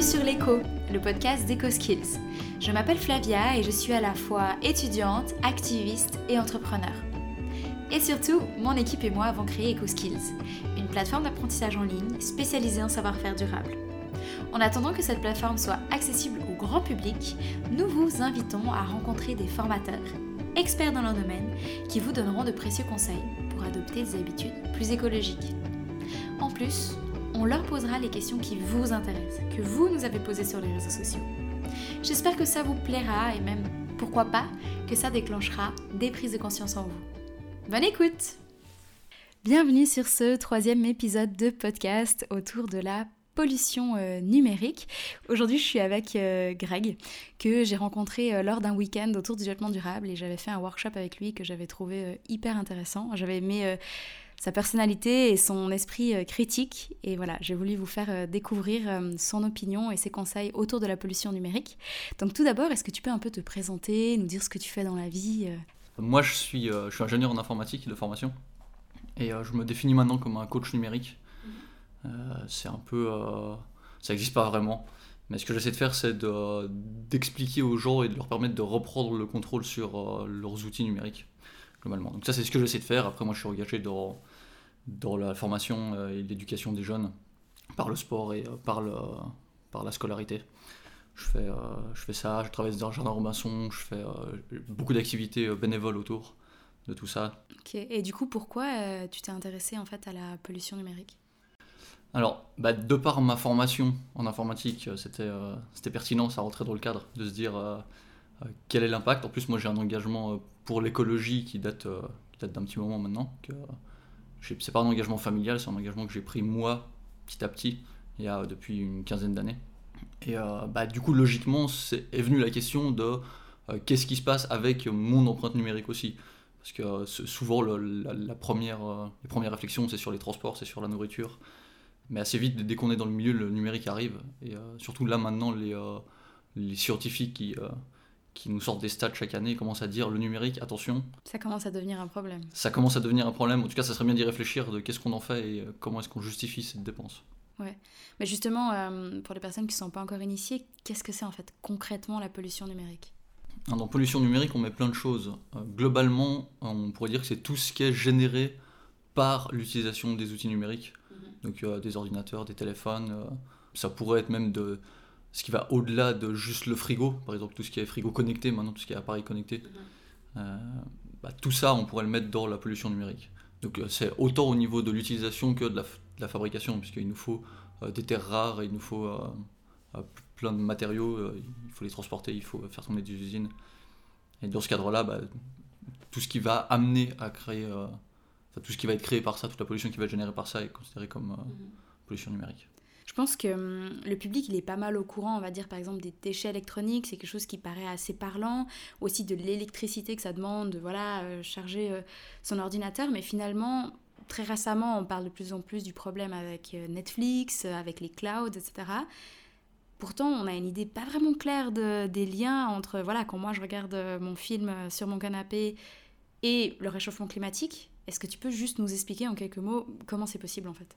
Bienvenue sur l'écho, le podcast d'EcoSkills. Je m'appelle Flavia et je suis à la fois étudiante, activiste et entrepreneur. Et surtout, mon équipe et moi avons créé EcoSkills, une plateforme d'apprentissage en ligne spécialisée en savoir-faire durable. En attendant que cette plateforme soit accessible au grand public, nous vous invitons à rencontrer des formateurs, experts dans leur domaine, qui vous donneront de précieux conseils pour adopter des habitudes plus écologiques. En plus, on leur posera les questions qui vous intéressent, que vous nous avez posées sur les réseaux sociaux. J'espère que ça vous plaira et même, pourquoi pas, que ça déclenchera des prises de conscience en vous. Bonne écoute Bienvenue sur ce troisième épisode de podcast autour de la pollution euh, numérique. Aujourd'hui, je suis avec euh, Greg, que j'ai rencontré euh, lors d'un week-end autour du développement durable et j'avais fait un workshop avec lui que j'avais trouvé hyper intéressant. J'avais aimé sa personnalité et son esprit euh, critique. Et voilà, j'ai voulu vous faire euh, découvrir euh, son opinion et ses conseils autour de la pollution numérique. Donc tout d'abord, est-ce que tu peux un peu te présenter, nous dire ce que tu fais dans la vie Moi, je suis, je suis ingénieur en informatique de formation. Et je me définis maintenant comme un coach numérique. c'est un peu... ça n'existe pas vraiment. Mais ce que j'essaie de faire, c'est d'expliquer aux gens et de leur permettre de reprendre le contrôle sur leurs outils numériques, globalement. Donc ça, c'est ce que j'essaie de faire. Après, moi, je suis engagé dans dans la formation euh, et l'éducation des jeunes par le sport et euh, par, le, par la scolarité. Je fais, euh, je fais ça, je travaille dans un jardin Robinson, je fais beaucoup d'activités bénévoles autour de tout ça. Ok, et du coup, pourquoi tu t'es intéressé en fait à la pollution numérique? Alors, bah, de par ma formation en informatique, c'était c'était pertinent, ça rentrait dans le cadre de se dire quel est l'impact. En plus, moi j'ai un engagement pour l'écologie qui date, qui date d'un petit moment maintenant, que, c'est pas un engagement familial, c'est un engagement que j'ai pris moi, petit à petit, il y a depuis une quinzaine d'années. Et euh, bah, du coup, logiquement, c'est, est venue la question de euh, qu'est-ce qui se passe avec mon empreinte numérique aussi? Parce que euh, souvent, la, première, les premières réflexions, c'est sur les transports, c'est sur la nourriture. Mais assez vite, dès qu'on est dans le milieu, le numérique arrive. Et surtout là, maintenant, les, les scientifiques qui qui nous sortent des stats chaque année et commencent à dire le numérique, attention. Ça commence à devenir un problème. Ça commence à devenir un problème. En tout cas, ça serait bien d'y réfléchir de qu'est-ce qu'on en fait et euh, comment est-ce qu'on justifie cette dépense. Ouais. Mais justement, euh, pour les personnes qui ne sont pas encore initiées, qu'est-ce que c'est en fait concrètement la pollution numérique? Dans pollution numérique, on met plein de choses. Euh, globalement, on pourrait dire que c'est tout ce qui est généré par l'utilisation des outils numériques. Mhm. Donc des ordinateurs, des téléphones. ça pourrait être même de ce qui va au-delà de juste le frigo, par exemple tout ce qui est frigo connecté, maintenant tout ce qui est appareil connecté, mhm. euh, bah, tout ça on pourrait le mettre dans la pollution numérique. Donc euh, c'est autant au niveau de l'utilisation que de la, fabrication, puisqu'il nous faut euh, des terres rares, il nous faut plein de matériaux, il faut les transporter, il faut faire tourner des usines. Et dans ce cadre-là, bah, tout ce qui va amener à créer, tout ce qui va être créé par ça, toute la pollution qui va être générée par ça est considéré comme mhm. pollution numérique. Je pense que hum, le public, il est pas mal au courant, on va dire par exemple des déchets électroniques, c'est quelque chose qui paraît assez parlant, aussi de l'électricité que ça demande, de voilà, euh, charger euh, son ordinateur, mais finalement, très récemment, on parle de plus en plus du problème avec euh, Netflix, avec les clouds, etc. Pourtant, on a une idée pas vraiment claire de, des liens entre, voilà, quand moi je regarde mon film sur mon canapé et le réchauffement climatique. Est-ce que tu peux juste nous expliquer en quelques mots comment c'est possible en fait?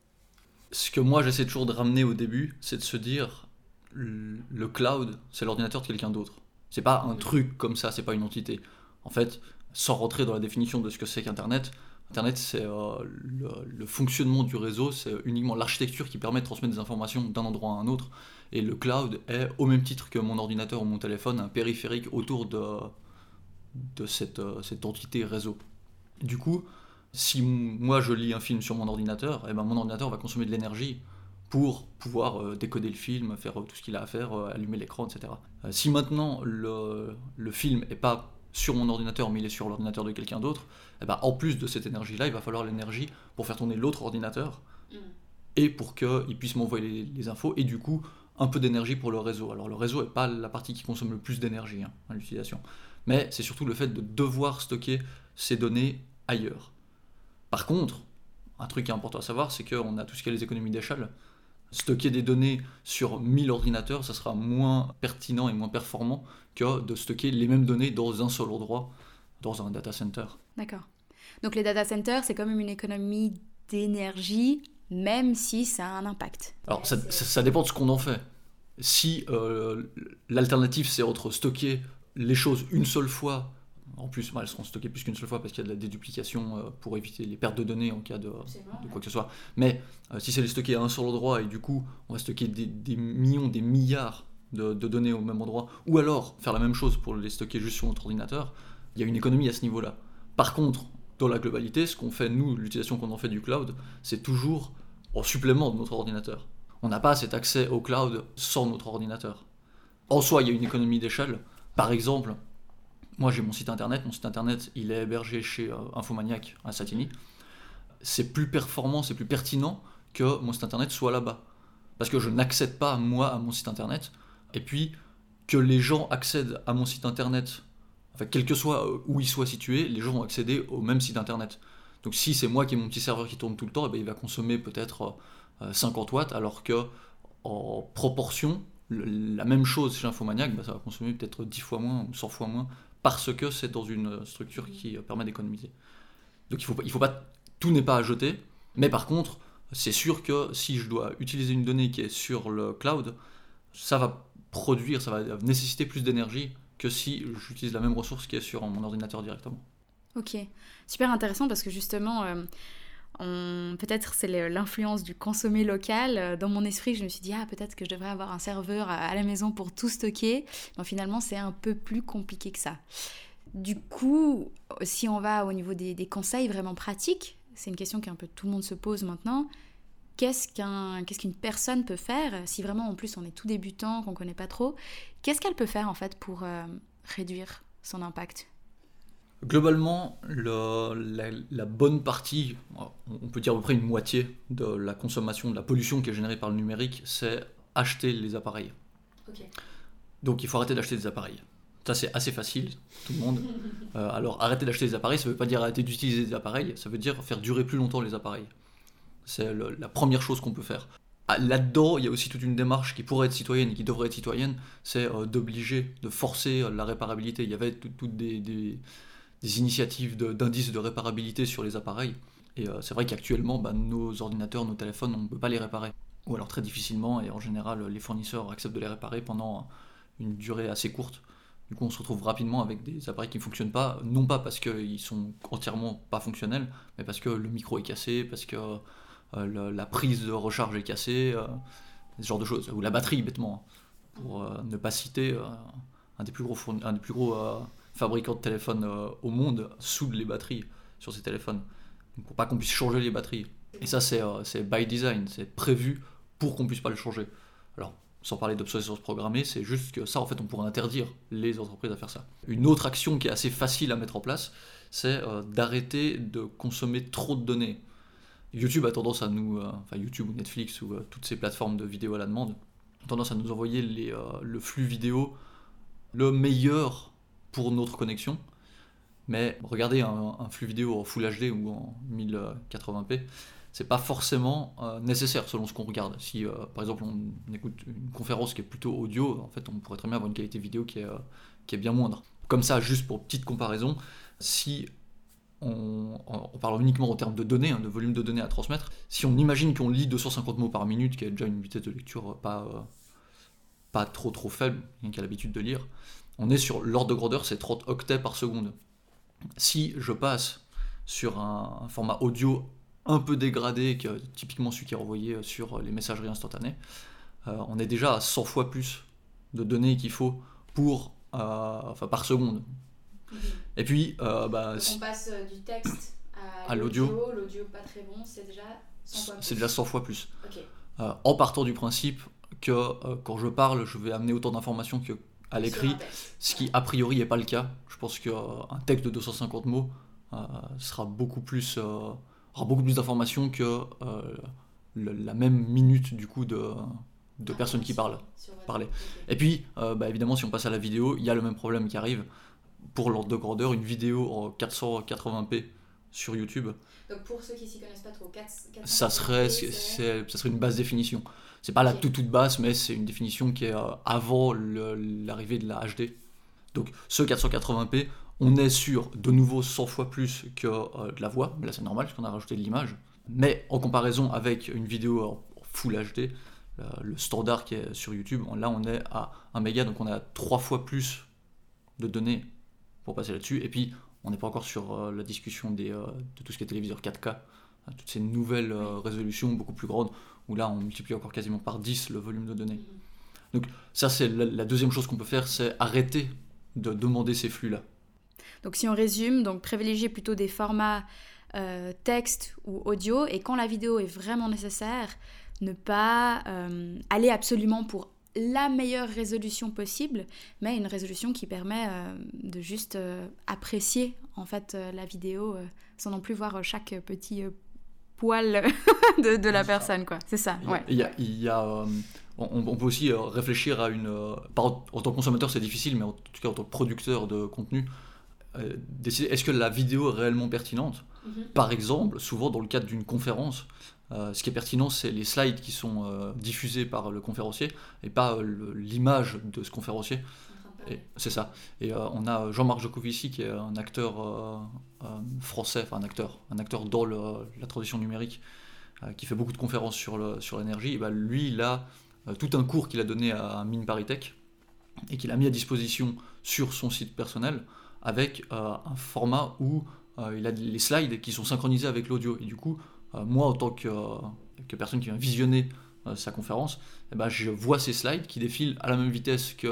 Ce que moi j'essaie toujours de ramener au début, c'est de se dire le cloud, c'est l'ordinateur de quelqu'un d'autre. C'est pas un truc comme ça, c'est pas une entité. En fait, sans rentrer dans la définition de ce que c'est qu'Internet, Internet, c'est euh, le, fonctionnement du réseau, c'est uniquement l'architecture qui permet de transmettre des informations d'un endroit à un autre. Et le cloud est, au même titre que mon ordinateur ou mon téléphone, un périphérique autour de, de cette, euh, cette entité réseau. Du coup, si moi je lis un film sur mon ordinateur, eh ben mon ordinateur va consommer de l'énergie pour pouvoir euh, décoder le film, faire euh, tout ce qu'il a à faire, euh, allumer l'écran, etc. si maintenant le, le film n'est pas sur mon ordinateur, mais il est sur l'ordinateur de quelqu'un d'autre, eh ben, en plus de cette énergie-là, il va falloir l'énergie pour faire tourner l'autre ordinateur mm. et pour qu'il puisse m'envoyer les, infos, et du coup, un peu d'énergie pour le réseau. Alors le réseau n'est pas la partie qui consomme le plus d'énergie hein, à l'utilisation, mais c'est surtout le fait de devoir stocker ces données ailleurs. Par contre, un truc qui est important à savoir, c'est qu'on a tout ce qui est les économies d'échelle. Stocker des données sur 1000 ordinateurs, ça sera moins pertinent et moins performant que de stocker les mêmes données dans un seul endroit, dans un data center. D'accord. Donc les data centers, c'est quand même une économie d'énergie, même si ça a un impact. Alors ça, dépend de ce qu'on en fait. Si euh, l'alternative c'est entre stocker les choses une seule fois, en plus elles seront stockées plus qu'une seule fois parce qu'il y a de la déduplication euh, pour éviter les pertes de données en cas de, quoi que ce soit. Mais euh, si c'est les stocker à un seul endroit et du coup on va stocker des, millions, des milliards de, données au même endroit, ou alors faire la même chose pour les stocker juste sur notre ordinateur, il y a une économie à ce niveau-là. Par contre, dans la globalité, ce qu'on fait nous, l'utilisation qu'on en fait du cloud, c'est toujours en supplément de notre ordinateur. On n'a pas cet accès au cloud sans notre ordinateur. En soi, il y a une économie d'échelle. Par exemple, moi j'ai mon site internet, mon site internet il est hébergé chez euh, Infomaniac à Satigny. C'est plus performant, c'est plus pertinent que mon site internet soit là-bas. Parce que je n'accède pas moi à mon site internet. Et puis que les gens accèdent à mon site internet, enfin quel que soit euh, où il soit situé, les gens vont accéder au même site internet. Donc si c'est moi qui ai mon petit serveur qui tourne tout le temps, eh ben, il va consommer peut-être 50 euh, watts, alors que en proportion, la même chose chez Infomaniac, bah, ça va consommer peut-être 10 fois moins ou 100 fois moins, parce que c'est dans une structure qui euh, permet d'économiser. Donc il faut, faut pas, tout n'est pas à jeter, mais par contre, c'est sûr que si je dois utiliser une donnée qui est sur le cloud, ça va produire, ça va nécessiter plus d'énergie que si j'utilise la même ressource qui est sur mon ordinateur directement. Ok, super intéressant parce que justement, euh, peut-être c'est l'influence du consommer local. Euh, dans mon esprit, je me suis dit, ah, peut-être que je devrais avoir un serveur à la maison pour tout stocker. Mais finalement, c'est un peu plus compliqué que ça. Du coup, si on va au niveau des, conseils vraiment pratiques, c'est une question qu'un peu tout le monde se pose maintenant. Qu'est-ce qu'une personne peut faire si vraiment en plus on est tout débutant, qu'on ne connaît pas trop Qu'est-ce qu'elle peut faire en fait pour euh, réduire son impact? Globalement, la, bonne partie, on peut dire à peu près une moitié de la consommation, de la pollution qui est générée par le numérique, c'est acheter les appareils. Donc il faut arrêter d'acheter des appareils. Ça c'est assez facile, tout le monde. Euh, alors arrêter d'acheter des appareils, ça ne veut pas dire arrêter d'utiliser des appareils, ça veut dire faire durer plus longtemps les appareils. C'est la première chose qu'on peut faire. Ah, là-dedans, il y a aussi toute une démarche qui pourrait être citoyenne et qui devrait être citoyenne, c'est euh, d'obliger, de forcer la réparabilité. Il y avait toutes des des initiatives d'indices de, réparabilité sur les appareils. Et euh, c'est vrai qu'actuellement, bah, nos ordinateurs, nos téléphones, on ne peut pas les réparer. Ou alors très difficilement, et en général, les fournisseurs acceptent de les réparer pendant une durée assez courte. Du coup, on se retrouve rapidement avec des appareils qui ne fonctionnent pas, non pas parce qu'ils sont entièrement pas fonctionnels, mais parce que le micro est cassé, parce que euh, la prise de recharge est cassée, euh, ce genre de choses. Ou la batterie, bêtement, pour ne pas citer un des plus gros, un des plus gros fabricants de téléphones euh, au monde soudent les batteries sur ces téléphones. pour pas qu'on puisse changer les batteries. Et ça, euh, c'est by design, c'est prévu pour qu'on puisse pas le changer. Alors, sans parler d'obsolescence programmée, c'est juste que ça, en fait, on pourrait interdire les entreprises à faire ça. Une autre action qui est assez facile à mettre en place, c'est euh, d'arrêter de consommer trop de données. YouTube a tendance à nous, enfin YouTube ou Netflix ou toutes ces plateformes de vidéo à la demande, ont tendance à nous envoyer les, le flux vidéo le meilleur pour notre connexion. Mais regarder un, flux vidéo en Full HD ou en 1080p, c'est pas forcément euh, nécessaire selon ce qu'on regarde. Si euh, par exemple on écoute une conférence qui est plutôt audio, en fait on pourrait très bien avoir une qualité vidéo qui est, euh, qui est bien moindre. Comme ça, juste pour petite comparaison, si on, parle uniquement en termes de données, hein, de volume de données à transmettre, si on imagine qu'on lit 250 mots par minute, qui est déjà une vitesse de lecture pas, pas trop trop faible, qui a l'habitude de lire, on est sur l'ordre de grandeur, c'est 30 octets par seconde. Si je passe sur un, format audio un peu dégradé, que, typiquement celui qui est envoyé sur les messageries instantanées, euh, on est déjà à 100 fois plus de données qu'il faut pour, euh, enfin, par seconde. Mhm. Et puis, euh, bah, si on passe du texte à, l'audio, l'audio pas très bon, c'est déjà 100 fois plus. C'est déjà 100 fois plus. en partant du principe que quand je parle, je vais amener autant d'informations que à l'écrit, ce qui a priori n'est pas le cas. Je pense qu'un texte de 250 mots euh, sera beaucoup plus, euh, aura beaucoup plus d'informations que euh, la même minute du coup de, de ah, personnes qui parlent. Parler. Et puis, bah, évidemment, si on passe à la vidéo, il y a le même problème qui arrive. Pour l'ordre de grandeur, une vidéo en 480p sur YouTube. Donc pour ceux qui s'y connaissent pas trop, 4, ça, serait, ça serait une basse définition. C'est pas la toute toute basse, mais c'est une définition qui est euh, avant l'arrivée de la HD. Donc ce 480p, on est sur de nouveau 100 fois plus que euh, de la voix, mais là c'est normal parce qu'on a rajouté de l'image. Mais en comparaison avec une vidéo en Full HD, le standard qui est sur YouTube, là on est à 1 méga, donc on a trois fois plus de données pour passer là-dessus. Et puis on n'est pas encore sur euh, la discussion des, euh, de tout ce qui est téléviseur 4K, hein, toutes ces nouvelles euh, résolutions beaucoup plus grandes, où là on multiplie encore quasiment par 10 le volume de données. Donc ça c'est la, deuxième chose qu'on peut faire, c'est arrêter de demander ces flux-là. Donc si on résume, donc privilégier plutôt des formats texte ou audio, et quand la vidéo est vraiment nécessaire, ne pas aller absolument pour la meilleure résolution possible, mais une résolution qui permet euh, de juste euh, apprécier en fait euh, la vidéo sans non plus voir chaque petit poil de, la personne quoi. C'est ça. Ouais. Il y a, on, peut aussi réfléchir à une. en tant que consommateur c'est difficile, mais en tout cas en tant que producteur de contenu, décider est-ce que la vidéo est réellement pertinente? Mhm. Par exemple, souvent dans le cadre d'une conférence, euh, ce qui est pertinent, c'est les slides qui sont euh, diffusés par le conférencier et pas euh, l'image de ce conférencier. C'est ça. Et on a Jean-Marc Jocovici qui est un acteur français, enfin un acteur, un acteur dans la transition numérique, qui fait beaucoup de conférences sur l'énergie. Sur bah, lui, il a tout un cours qu'il a donné à Mine Paritech et qu'il a mis à disposition sur son site personnel avec un format où il a les slides qui sont synchronisés avec l'audio. Et du coup, moi, en tant que, euh, que, personne qui vient visionner euh, sa conférence, eh ben, je vois ces slides qui défilent à la même vitesse que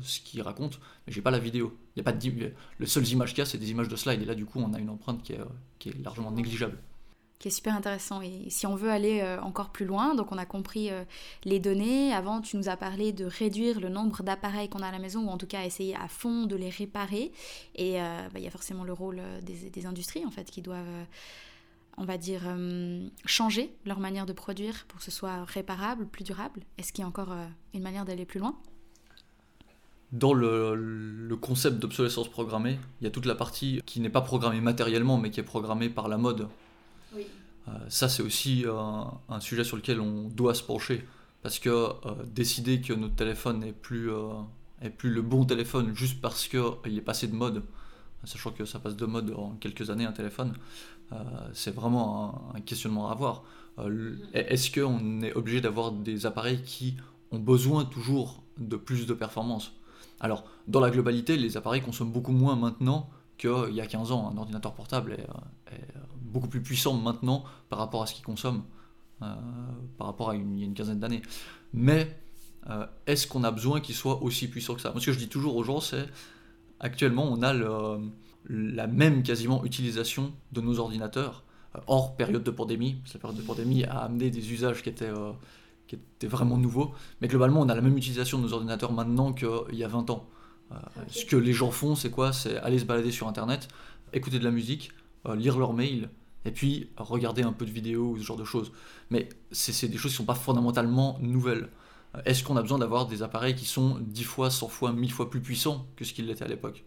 ce qu'il raconte, mais j'ai pas la vidéo. Y a pas de, le seul image qu'il y a, c'est des images de slides, et là, du coup, on a une empreinte qui est, qui est largement négligeable qui est super intéressant. Et si on veut aller encore plus loin, donc on a compris les données. Avant, tu nous as parlé de réduire le nombre d'appareils qu'on a à la maison, ou en tout cas essayer à fond de les réparer. Et bah, il y a forcément le rôle des, des, industries, en fait, qui doivent on va dire, euh, changer leur manière de produire pour que ce soit réparable, plus durable? Est-ce qu'il y a encore euh, une manière d'aller plus loin? Dans le, concept d'obsolescence programmée, il y a toute la partie qui n'est pas programmée matériellement, mais qui est programmée par la mode. Oui. Euh, ça, c'est aussi un, sujet sur lequel on doit se pencher, parce que décider que notre téléphone n'est plus, est plus le bon téléphone juste parce qu'il est passé de mode, sachant que ça passe de mode en quelques années un téléphone, euh, c'est vraiment un, questionnement à avoir. Euh, est-ce qu'on est obligé d'avoir des appareils qui ont besoin toujours de plus de performance? Alors, dans la globalité, les appareils consomment beaucoup moins maintenant qu'il y a 15 ans. Un ordinateur portable est, beaucoup plus puissant maintenant par rapport à ce qu'il consomme, euh, par rapport à une, une quinzaine d'années. Mais est-ce qu'on a besoin qu'il soit aussi puissant que ça? Moi, ce que je dis toujours aux gens, c'est actuellement, on a la même quasiment utilisation de nos ordinateurs, euh, hors période de pandémie. La période de pandémie a amené des usages qui étaient, euh, qui étaient vraiment nouveaux. Mais globalement, on a la même utilisation de nos ordinateurs maintenant qu'il y a 20 ans. Euh, ce que les gens font, c'est quoi? C'est aller se balader sur Internet, écouter de la musique, lire leurs mails, et puis regarder un peu de vidéos ou ce genre de choses. Mais c'est des choses qui ne sont pas fondamentalement nouvelles. Est-ce qu'on a besoin d'avoir des appareils qui sont 10 fois, 100 fois, 1000 fois plus puissants que ce qu'ils l'étaient à l'époque?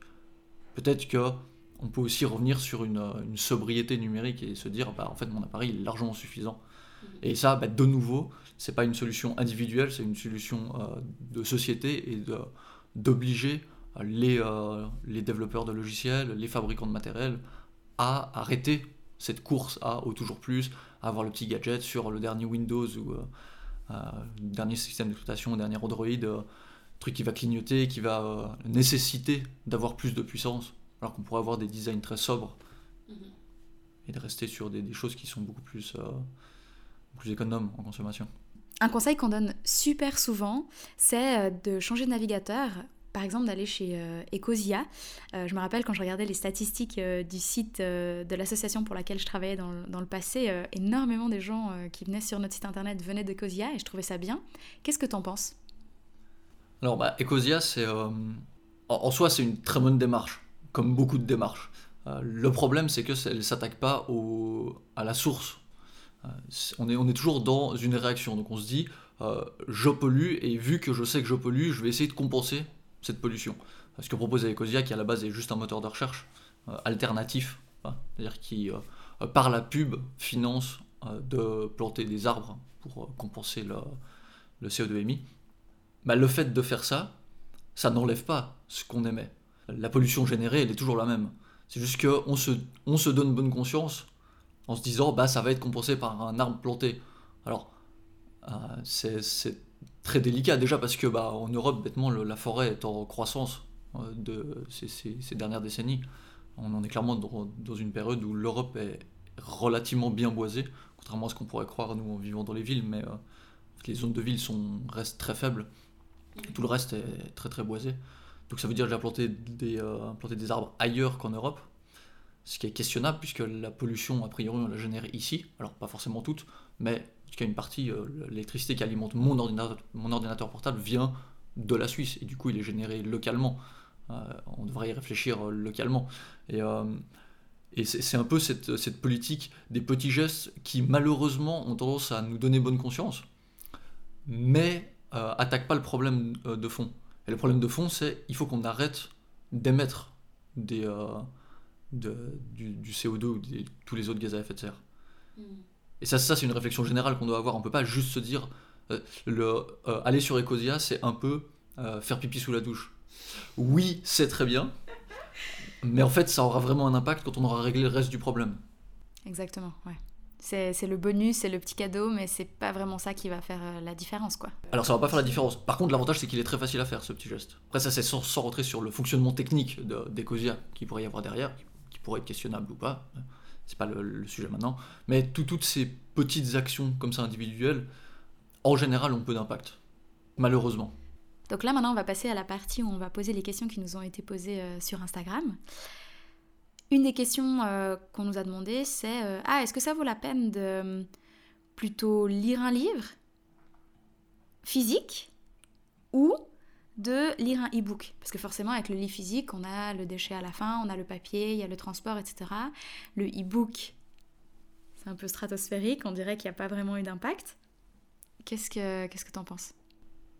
Peut-être qu'on peut aussi revenir sur une, sobriété numérique et se dire, bah, en fait, mon appareil est largement suffisant. Mhm. Et ça, bah, de nouveau, c'est pas une solution individuelle, c'est une solution euh, de société et d'obliger les, euh, les développeurs de logiciels, les fabricants de matériel à arrêter cette course à au toujours plus, à avoir le petit gadget sur le dernier Windows ou euh, euh, dernier système d'exploitation, dernier Android, euh, truc qui va clignoter, qui va euh, nécessiter d'avoir plus de puissance, alors qu'on pourrait avoir des designs très sobres mhm. et de rester sur des, choses qui sont beaucoup plus, plus économes en consommation. Un conseil qu'on donne super souvent, c'est de changer de navigateur par exemple d'aller chez euh, Ecosia. Euh, je me rappelle quand je regardais les statistiques euh, du site de l'association pour laquelle je travaillais dans, le passé, énormément des gens qui venaient sur notre site internet venaient d'Ecosia et je trouvais ça bien. Qu'est-ce que tu en penses? Alors bah, Ecosia, c'est en, soi c'est une très bonne démarche, comme beaucoup de démarches. le problème c'est que ne s'attaque pas à la source. on, est, on est toujours dans une réaction, donc on se dit je pollue et vu que je sais que je pollue, je vais essayer de compenser cette pollution. Ce que propose Ecosia, qui à la base est juste un moteur de recherche euh, alternatif, hein, c'est-à-dire qui, euh, par la pub, finance euh, de planter des arbres pour compenser le, le CO2 émis, bah, le fait de faire ça, ça n'enlève pas ce qu'on émet. La pollution générée, elle est toujours la même. C'est juste qu'on se, on se donne bonne conscience en se disant bah ça va être compensé par un arbre planté. Alors c'est très délicat déjà parce que bah, en Europe, bêtement, la forêt est en croissance de ces, dernières décennies. On en est clairement dans, une période où l'Europe est relativement bien boisée, contrairement à ce qu'on pourrait croire nous en vivant dans les villes, mais les zones de ville sont, restent très faibles. Tout le reste est très très boisé. Donc ça veut dire que j'ai planté des, euh, des arbres ailleurs qu'en Europe, ce qui est questionnable puisque la pollution, a priori, on la génère ici. Alors pas forcément toute, mais il y a une partie, euh, l'électricité qui alimente mon ordinateur, portable vient de la Suisse et du coup il est généré localement. Euh, on devrait y réfléchir localement. Et, c'est un peu cette, politique des petits gestes qui malheureusement ont tendance à nous donner bonne conscience, mais euh, attaque pas le problème euh, de fond. Et le problème de fond, c'est il faut qu'on arrête d'émettre euh, du, CO2 ou tous les autres gaz à effet de serre. Hmm. Et ça, ça c'est une réflexion générale qu'on doit avoir. On peut pas juste se dire le, aller sur Ecosia, c'est un peu faire pipi sous la douche. Oui, c'est très bien, mais en fait, ça aura vraiment un impact quand on aura réglé le reste du problème. Exactement, ouais. C'est le bonus, c'est le petit cadeau, mais c'est pas vraiment ça qui va faire euh, la différence, quoi. Alors ça va pas faire la différence. Par contre, l'avantage c'est qu'il est très facile à faire, ce petit geste. Après ça, c'est sans, rentrer sur le fonctionnement technique d'Ecosia qui pourrait y avoir derrière, qui, pourrait être questionnable ou pas. C'est pas le, sujet maintenant. Mais toutes ces petites actions comme ça individuelles, en général, ont peu d'impact. Malheureusement. Donc là, maintenant, on va passer à la partie où on va poser les questions qui nous ont été posées euh, sur Instagram. Une des questions euh, qu'on nous a demandé, c'est euh, Ah, est-ce que ça vaut la peine de plutôt lire un livre physique ou de lire un e-book Parce que forcément, avec le livre physique, on a le déchet à la fin, on a le papier, il y a le transport, etc. Le e-book, c'est un peu stratosphérique, on dirait qu'il n'y a pas vraiment eu d'impact. Qu'est-ce que qu'est-ce que tu en penses?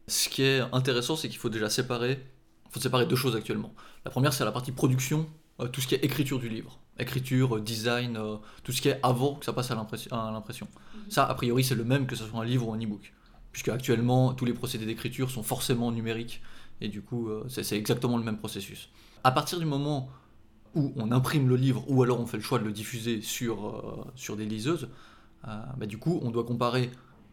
Ce qui est intéressant, c'est qu'il faut déjà séparer, faut séparer deux choses actuellement. La première, c'est la partie production euh, tout ce qui est écriture du livre. Écriture, euh, design, euh, tout ce qui est avant que ça passe à l'impression. Mhm. Ça, a priori, c'est le même que ce soit un livre ou un e-book. Puisque actuellement, tous les procédés d'écriture sont forcément numériques. Et du coup, c'est exactement le même processus. À partir du moment où on imprime le livre, ou alors on fait le choix de le diffuser sur, sur des liseuses, bah, du coup, on doit comparer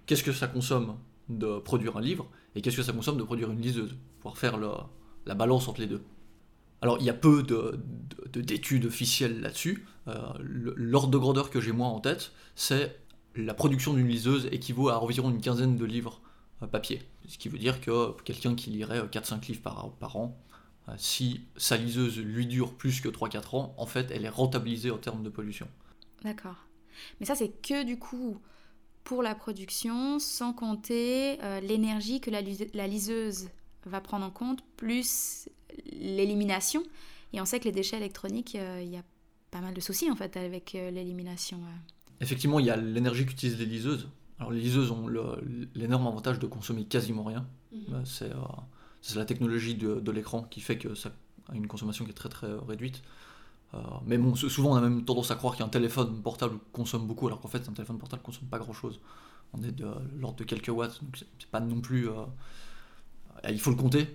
qu'est-ce que ça consomme de produire un livre et qu'est-ce que ça consomme de produire une liseuse, pour faire la balance entre les deux. Alors, il y a peu d'études de, officielles là-dessus. Euh, l'ordre de grandeur que j'ai moi en tête, c'est la production d'une liseuse équivaut à environ une quinzaine de livres euh, papier. Ce qui veut dire que quelqu'un qui lirait 4-5 euh, livres par, an, si sa liseuse lui dure plus que 3-4 ans, en fait, elle est rentabilisée en termes de pollution. D'accord. Mais ça, c'est que du coup pour la production, sans compter l'énergie que la, liseuse va prendre en compte, plus l'élimination. Et on sait que les déchets électroniques, euh, il y a pas mal de soucis en fait avec euh, l'élimination. Effectivement, il y a l'énergie qu'utilisent les liseuses. Alors les liseuses ont l'énorme avantage de consommer quasiment rien. Mhm. Euh, c'est la technologie de, l'écran qui fait que ça a une consommation qui est très très réduite. mais bon, souvent on a même tendance à croire qu'un téléphone portable consomme beaucoup, alors qu'en fait un téléphone portable consomme pas grand chose. On est de l'ordre de quelques watts, donc c'est pas non plus. il faut le compter,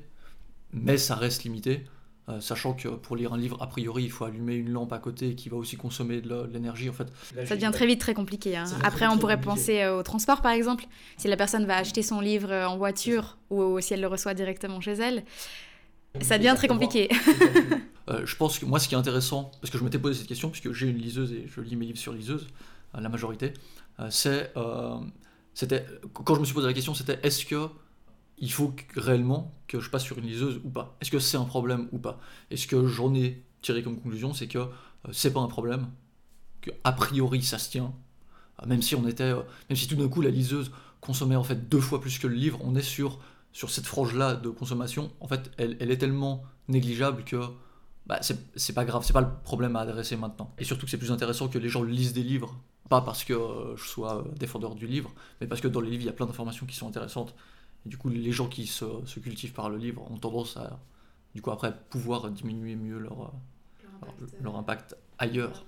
mais ça reste limité. Euh, sachant que pour lire un livre, a priori, il faut allumer une lampe à côté qui va aussi consommer de l'énergie. En fait. Ça devient très vite très compliqué. Hein. Après, on pourrait penser euh, au transport, par exemple. Si la personne va acheter son livre euh, en voiture ou si elle le reçoit directement chez elle, ça devient très compliqué. je pense que moi, ce qui est intéressant, parce que je m'étais posé cette question, puisque j'ai une liseuse et je lis mes livres sur liseuse, la majorité, c'est, c'était, quand je me suis posé la question, c'était est-ce que il faut réellement que je passe sur une liseuse ou pas. Est-ce que c'est un problème ou pas? Et ce que j'en ai tiré comme conclusion, c'est que euh, c'est pas un problème, que a priori ça se tient, euh, même si on était, euh, même si tout d'un coup la liseuse consommait en fait deux fois plus que le livre, on est sur sur cette frange-là de consommation. En fait, elle, est tellement négligeable que bah, c'est pas grave, c'est pas le problème à adresser maintenant. Et surtout que c'est plus intéressant que les gens lisent des livres, pas parce que je sois défendeur du livre, mais parce que dans les livres il y a plein d'informations qui sont intéressantes et du coup, les gens qui se, se, cultivent par le livre ont tendance à, du coup, après, pouvoir diminuer mieux leur, leur, impact, ailleurs.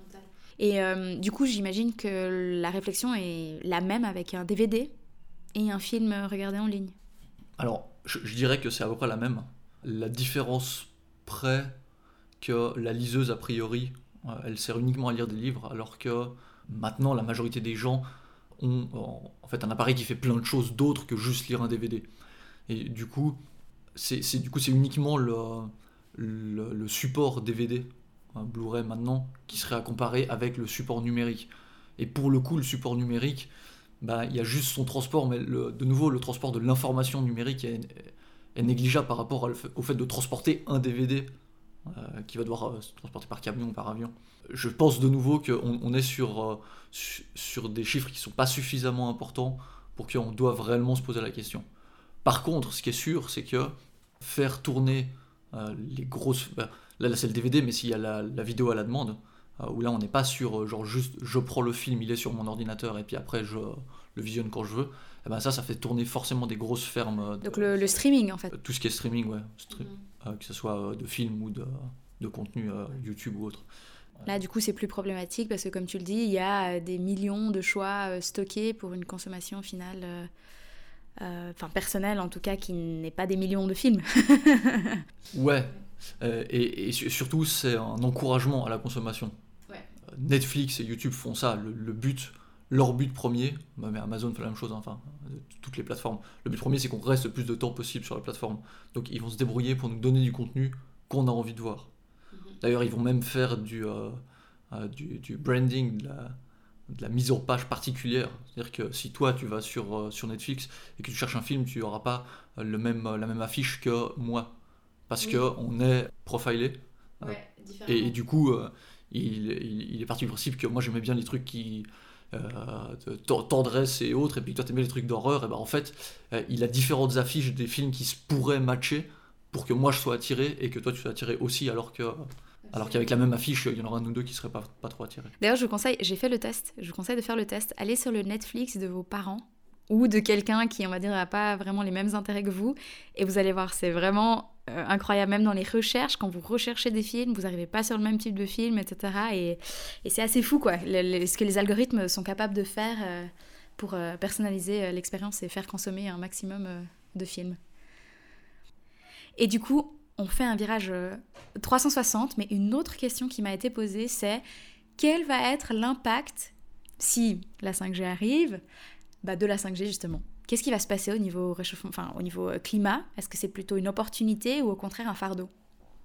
Et euh, du coup, j'imagine que la réflexion est la même avec un DVD et un film regardé en ligne. Alors, je, dirais que c'est à peu près la même. La différence près que la liseuse, a priori, euh, elle sert uniquement à lire des livres, alors que maintenant, la majorité des gens ont en fait un appareil qui fait plein de choses d'autres que juste lire un DVD. Et du coup, c'est du coup c'est uniquement le, le, support DVD, un Blu-ray maintenant, qui serait à comparer avec le support numérique. Et pour le coup, le support numérique, bah, il y a juste son transport, mais de nouveau, le transport de l'information numérique est, négligeable par rapport au fait de transporter un DVD euh, qui va devoir euh, se transporter par camion ou par avion. Je pense de nouveau qu'on on est sur, euh, sur des chiffres qui ne sont pas suffisamment importants pour qu'on doive réellement se poser la question. Par contre, ce qui est sûr, c'est que faire tourner les grosses... Bah, là, c'est le DVD, mais s'il y a la, vidéo à la demande, où là, on n'est pas sur, genre, juste, je prends le film, il est sur mon ordinateur, et puis après, je le visionne quand je veux. Et ben ça, ça fait tourner forcément des grosses fermes. Donc le, streaming, en fait. Tout ce qui est streaming, ouais. Mm. Que ce soit de films ou de, de contenu YouTube ou autre. Là, du coup, c'est plus problématique parce que, comme tu le dis, il y a des millions de choix stockés pour une consommation finale euh, enfin personnel en tout cas, qui n'est pas des millions de films. ouais, euh, et, surtout c'est un encouragement à la consommation. Netflix et YouTube font ça, le, but, leur but premier, bah, mais Amazon fait la même chose, hein, enfin toutes les plateformes, le but premier c'est qu'on reste le plus de temps possible sur la plateforme. Donc ils vont se débrouiller pour nous donner du contenu qu'on a envie de voir. Mhm. D'ailleurs ils vont même faire du, euh, du, du, branding, de la, de la mise en page particulière. C'est-à-dire que si toi tu vas sur, euh, sur Netflix et que tu cherches un film, tu n'auras pas euh, le même, euh, la même affiche que moi. Parce que qu'on est profilé. et, du coup, il, il, est parti du principe que moi j'aimais bien les trucs qui. Tendresse et autres, et puis toi t'aimais les trucs d'horreur, et ben en fait, il a différentes affiches des films qui se pourraient matcher pour que moi je sois attiré et que toi tu sois attiré aussi, alors que alors qu'avec la même affiche, il y en aura un ou deux qui seraient pas, pas trop attirés. D'ailleurs, je vous conseille, j'ai fait le test, je vous conseille de faire le test. Allez sur le Netflix de vos parents ou de quelqu'un qui, on va dire, n'a pas vraiment les mêmes intérêts que vous. Et vous allez voir, c'est vraiment euh, incroyable. Même dans les recherches, quand vous recherchez des films, vous n'arrivez pas sur le même type de film, etc. Et, c'est assez fou, quoi, ce que les algorithmes sont capables de faire euh, pour euh, personnaliser l'expérience et faire consommer un maximum de films. Et du coup, on fait un virage 360, euh, mais une autre question qui m'a été posée, c'est quel va être l'impact si la 5G arrive? Bah de la 5G justement Qu'est-ce qui va se passer au niveau réchauffement, enfin au niveau euh, climat? Est-ce que c'est plutôt une opportunité ou au contraire un fardeau?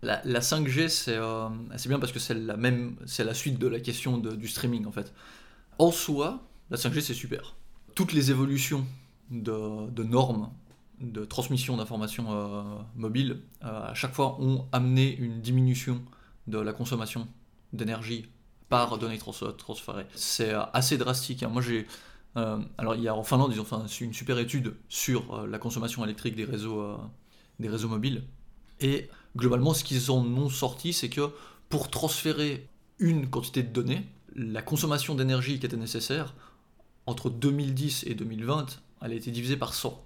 La, 5G, euh, c'est bien parce que c'est la même, c'est la suite de la question du streaming en fait. En soi, la 5G c'est super. Toutes les évolutions de, normes de transmission d'informations euh, mobiles, euh, à chaque fois, ont amené une diminution de la consommation d'énergie par données trans transférées. C'est euh, assez drastique. Hein. Moi, j'ai. Alors, il y a en Finlande, ils ont fait une super étude sur la consommation électrique des réseaux, des réseaux mobiles. Et globalement, ce qu'ils en ont sorti, c'est que pour transférer une quantité de données, la consommation d'énergie qui était nécessaire, entre 2010 et 2020, elle a été divisée par 100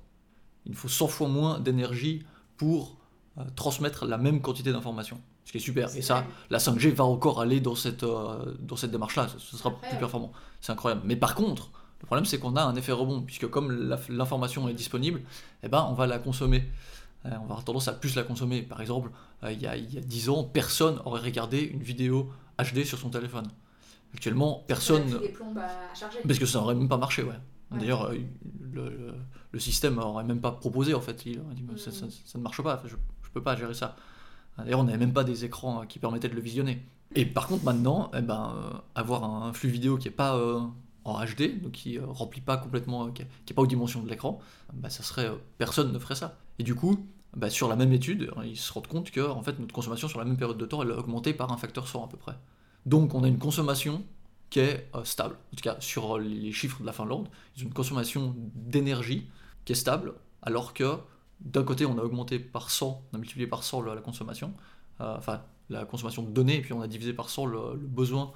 il faut 100 fois moins d'énergie pour euh, transmettre la même quantité d'informations. Ce qui est super. Et ça, la 5G va encore aller dans cette, euh, dans cette démarche-là. Ce sera plus performant. C'est incroyable. Mais par contre, le problème, c'est qu'on a un effet rebond, puisque comme l'information est disponible, eh ben, on va la consommer. Euh, on va avoir tendance à plus la consommer. Par exemple, il, y a, il y a 10 ans, personne aurait regardé une vidéo HD sur son téléphone. Actuellement, personne. Parce que ça n'aurait même pas marché, ouais. D'ailleurs, euh, le, système n'aurait même pas proposé en fait. Il dit ça, ne marche pas, je, ne peux pas gérer ça. D'ailleurs, on n'avait même pas des écrans euh, qui permettaient de le visionner. Et par contre, maintenant, eh ben, euh, avoir un flux vidéo qui n'est pas en HD, donc qui ne remplit pas complètement, qui n'est pas aux dimensions de l'écran, bah, serait, personne ne ferait ça. Et du coup, bah, sur la même étude, ils se rendent compte que en fait, notre consommation sur la même période de temps, elle a augmenté par un facteur 100 à peu près. Donc on a une consommation qui est euh, stable. En tout cas, sur les chiffres de la Finlande, ils ont une consommation d'énergie qui est stable, alors que d'un côté, on a augmenté par 100, on a multiplié par 100 la, consommation, euh, enfin la consommation de données, puis on a divisé par 100 le, besoin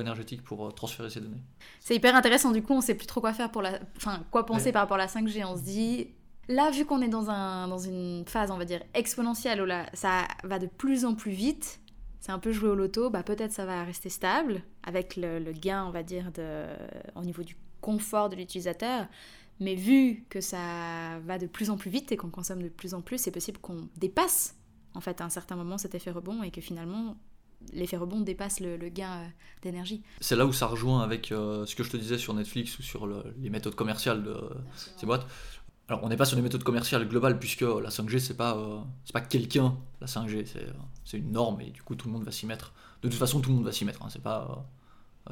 énergétique pour euh, transférer ces données. C'est hyper intéressant, du coup, on sait plus trop quoi faire pour la... Enfin, quoi penser par rapport à la 5G. On se dit, là, vu qu'on est dans, un, dans une phase, on va dire, exponentielle, où là, ça va de plus en plus vite, c'est un peu jouer au loto, bah peut-être ça va rester stable avec le, gain, on va dire, de, au niveau du confort de l'utilisateur. Mais vu que ça va de plus en plus vite et qu'on consomme de plus en plus, c'est possible qu'on dépasse en fait à un certain moment cet effet rebond et que finalement l'effet rebond dépasse le, gain euh, d'énergie. C'est là où ça rejoint avec euh, ce que je te disais sur Netflix ou sur les méthodes commerciales de ces boîtes. Alors on n'est pas sur les méthodes commerciales globales puisque la 5G c'est pas euh, c'est pas quelqu'un la 5G c'est une norme et du coup tout le monde va s'y mettre. De toute façon tout le monde va s'y mettre. Hein. c'est pas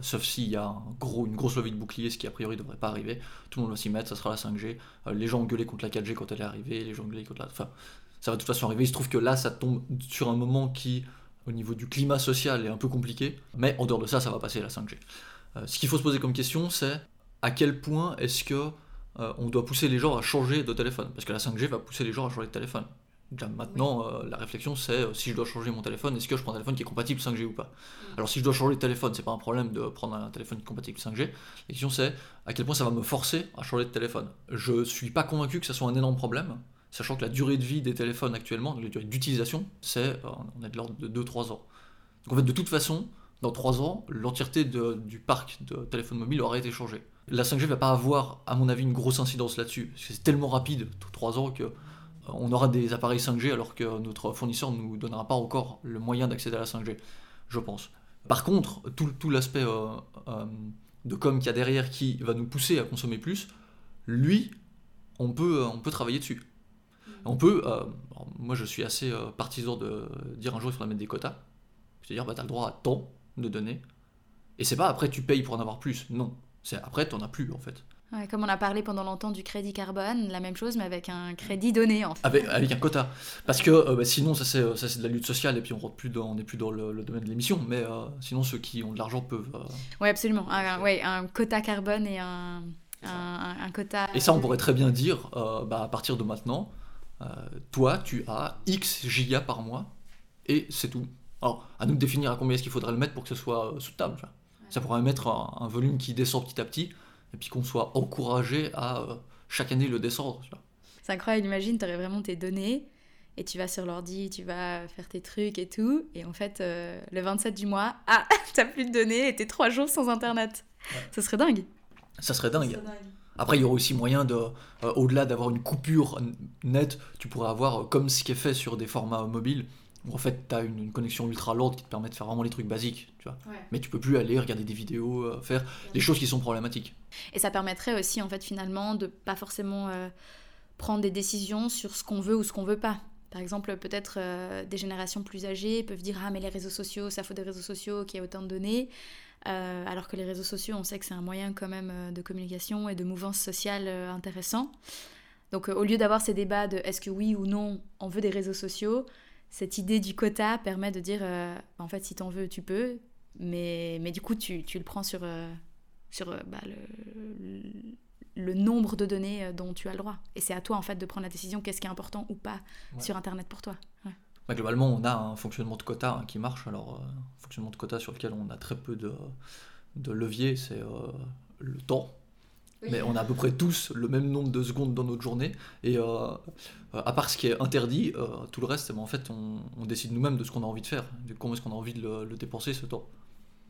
sauf s'il y a un gros, une grosse levée de bouclier, ce qui a priori devrait pas arriver. Tout le monde va s'y mettre, ça sera la 5G. les gens ont gueulé contre la 4G quand elle est arrivée, les gens ont gueulé contre la. Enfin, ça va de toute façon arriver. Il se trouve que là, ça tombe sur un moment qui au niveau du climat social est un peu compliqué, mais en dehors de ça, ça va passer la 5G. Euh, ce qu'il faut se poser comme question, c'est à quel point est-ce que euh, on doit pousser les gens à changer de téléphone? Parce que la 5G va pousser les gens à changer de téléphone. maintenant, euh, la réflexion, c'est si je dois changer mon téléphone, est-ce que je prends un téléphone qui est compatible 5G ou pas? Alors, si je dois changer de téléphone, c'est pas un problème de prendre un téléphone compatible 5G. La question, c'est à quel point ça va me forcer à changer de téléphone? Je suis pas convaincu que ça soit un énorme problème sachant que la durée de vie des téléphones actuellement, la durée d'utilisation, c'est euh, on est de l'ordre de 2-3 ans. Donc en fait, de toute façon, dans 3 ans, l'entièreté du parc de téléphones mobiles aura été changée. La 5G ne va pas avoir, à mon avis, une grosse incidence là-dessus, parce que c'est tellement rapide, 3 ans, que euh, on aura des appareils 5G alors que notre fournisseur ne nous donnera pas encore le moyen d'accéder à la 5G, je pense. Par contre, tout, l'aspect euh, de com qu'il y a derrière qui va nous pousser à consommer plus, lui, on peut travailler dessus. On peut, euh, moi je suis assez euh, partisan de dire un jour il faudra mettre des quotas. C'est-à-dire, bah, tu as le droit à tant de données. Et c'est pas après tu payes pour en avoir plus. Non. C'est après tu n'en as plus en fait. comme on a parlé pendant longtemps du crédit carbone, la même chose mais avec un crédit donné en fait. Avec, un quota. Parce que euh, bah, sinon ça c'est, de la lutte sociale et puis on n'est plus dans, plus dans le, domaine de l'émission. Mais sinon ceux qui ont de l'argent peuvent. Oui absolument. Un, ouais, un quota carbone et un, un, quota... Et ça on pourrait très bien dire bah, à partir de maintenant toi, tu as X gigas par mois, et c'est tout. Alors, à nous de définir à combien est-ce qu'il faudrait le mettre pour que ce soit euh, soutenable. Ça pourrait mettre un, volume qui descend petit à petit, et puis qu'on soit encouragé à euh, chaque année le descendre. C'est incroyable, imagine, tu aurais vraiment tes données, et tu vas sur l'ordi, tu vas faire tes trucs et tout, et en fait, le 27 du mois, ah, t'as plus de données, et t'es trois jours sans Internet. Ça serait dingue. Ça serait dingue. Ça serait dingue. Après, il y aurait aussi moyen de, euh, au-delà d'avoir une coupure nette, tu pourrais avoir, euh, comme ce qui est fait sur des formats mobiles, où en fait, tu as une, connexion ultra lourde qui te permet de faire vraiment les trucs basiques, tu vois. Mais tu peux plus aller regarder des vidéos, euh, faire des choses qui sont problématiques. Et ça permettrait aussi, en fait, finalement, de pas forcément prendre des décisions sur ce qu'on veut ou ce qu'on veut pas. Par exemple, peut-être des générations plus âgées peuvent dire Ah, mais les réseaux sociaux, ça faut des réseaux sociaux qui a autant de données. Euh, alors que les réseaux sociaux, on sait que c'est un moyen quand même euh, de communication et de mouvance sociale euh, intéressant. Donc au lieu d'avoir ces débats de est-ce que oui ou non on veut des réseaux sociaux, cette idée du quota permet de dire en fait si t'en veux tu peux, mais, mais du coup tu, tu le prends sur, sur bah, le, le, nombre de données dont tu as le droit. Et c'est à toi en fait de prendre la décision qu'est-ce qui est important ou pas sur Internet pour toi. Bah, globalement, on a un fonctionnement de quota hein, qui marche. Alors, euh, un fonctionnement de quota sur lequel on a très peu de, de levier, c'est euh, le temps. Mais on a à peu près tous le même nombre de secondes dans notre journée. Et euh, à part ce qui est interdit, tout le reste, eh ben, en fait, on, décide nous-mêmes de ce qu'on a envie de faire, de comment est-ce qu'on a envie de le dépenser ce temps.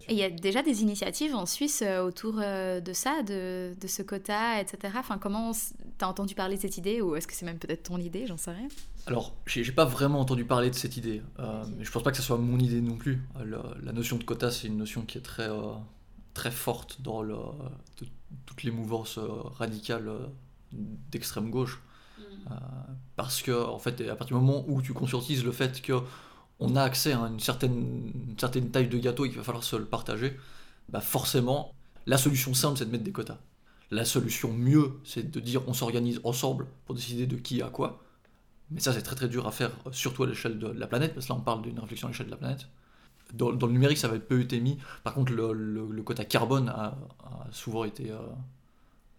Et il y a déjà des initiatives en Suisse euh, autour euh, de ça, de, de ce quota, etc. Enfin, comment t'as entendu parler de cette idée ou est-ce que c'est même peut-être ton idée J'en sais rien. Alors, j'ai pas vraiment entendu parler de cette idée. Euh, mais je pense pas que ce soit mon idée non plus. La, notion de quota, c'est une notion qui est très, très forte dans le, toutes les mouvances radicales d'extrême gauche. Mm. parce que, en fait, à partir du moment où tu conscientises le fait que on a accès à une certaine, certaine taille de gâteau et qu'il va falloir se le partager, bah forcément, la solution simple, c'est de mettre des quotas. La solution mieux, c'est de dire on s'organise ensemble pour décider de qui a quoi. Mais ça, c'est très très dur à faire, surtout à l'échelle de la planète, parce que là, on parle d'une réflexion à l'échelle de la planète. Dans, le numérique, ça va être peu été mis. Par contre, le, quota carbone a, souvent été, euh,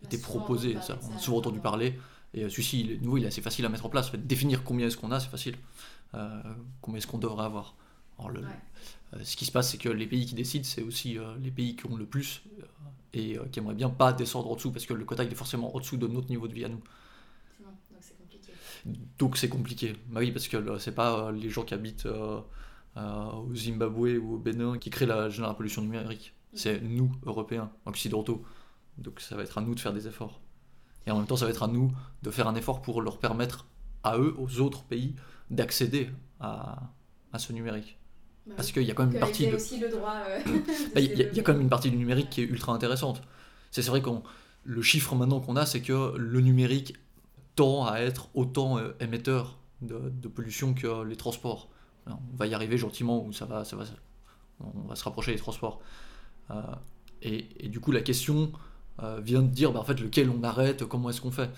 été proposé. Ça, on a souvent entendu parler. Et euh, celui-ci, il est nouveau, il est assez facile à mettre en place. définir combien est-ce qu'on a, c'est facile. Euh, combien est-ce qu'on devrait avoir euh, Ce qui se passe, c'est que les pays qui décident, c'est aussi euh, les pays qui ont le plus et qui aimeraient bien pas descendre en dessous, parce que le quota il est forcément au dessous de notre niveau de vie à nous. donc c'est compliqué. Donc c'est compliqué. Bah oui, parce que c'est pas les gens qui habitent au Zimbabwe ou au Bénin qui créent la générale pollution numérique. Mm. C'est nous, Européens, occidentaux. Donc ça va être à nous de faire des efforts. Et en même temps, ça va être à nous de faire un effort pour leur permettre à eux, aux autres pays, d'accéder à, à, ce numérique. Bah Parce qu'il y a quand même une partie. Il y de- a aussi le droit. Bah, y, y quand même une partie du numérique qui est ultra intéressante. C'est vrai qu'on le chiffre maintenant qu'on a, c'est que le numérique tend à être autant euh, émetteur de, de pollution que les transports. Alors, on va y arriver gentiment où ça va, ça va, on va se rapprocher des transports. Euh, et, et du coup, la question euh, vient de dire, bah, en fait, lequel on arrête, comment est-ce qu'on fait?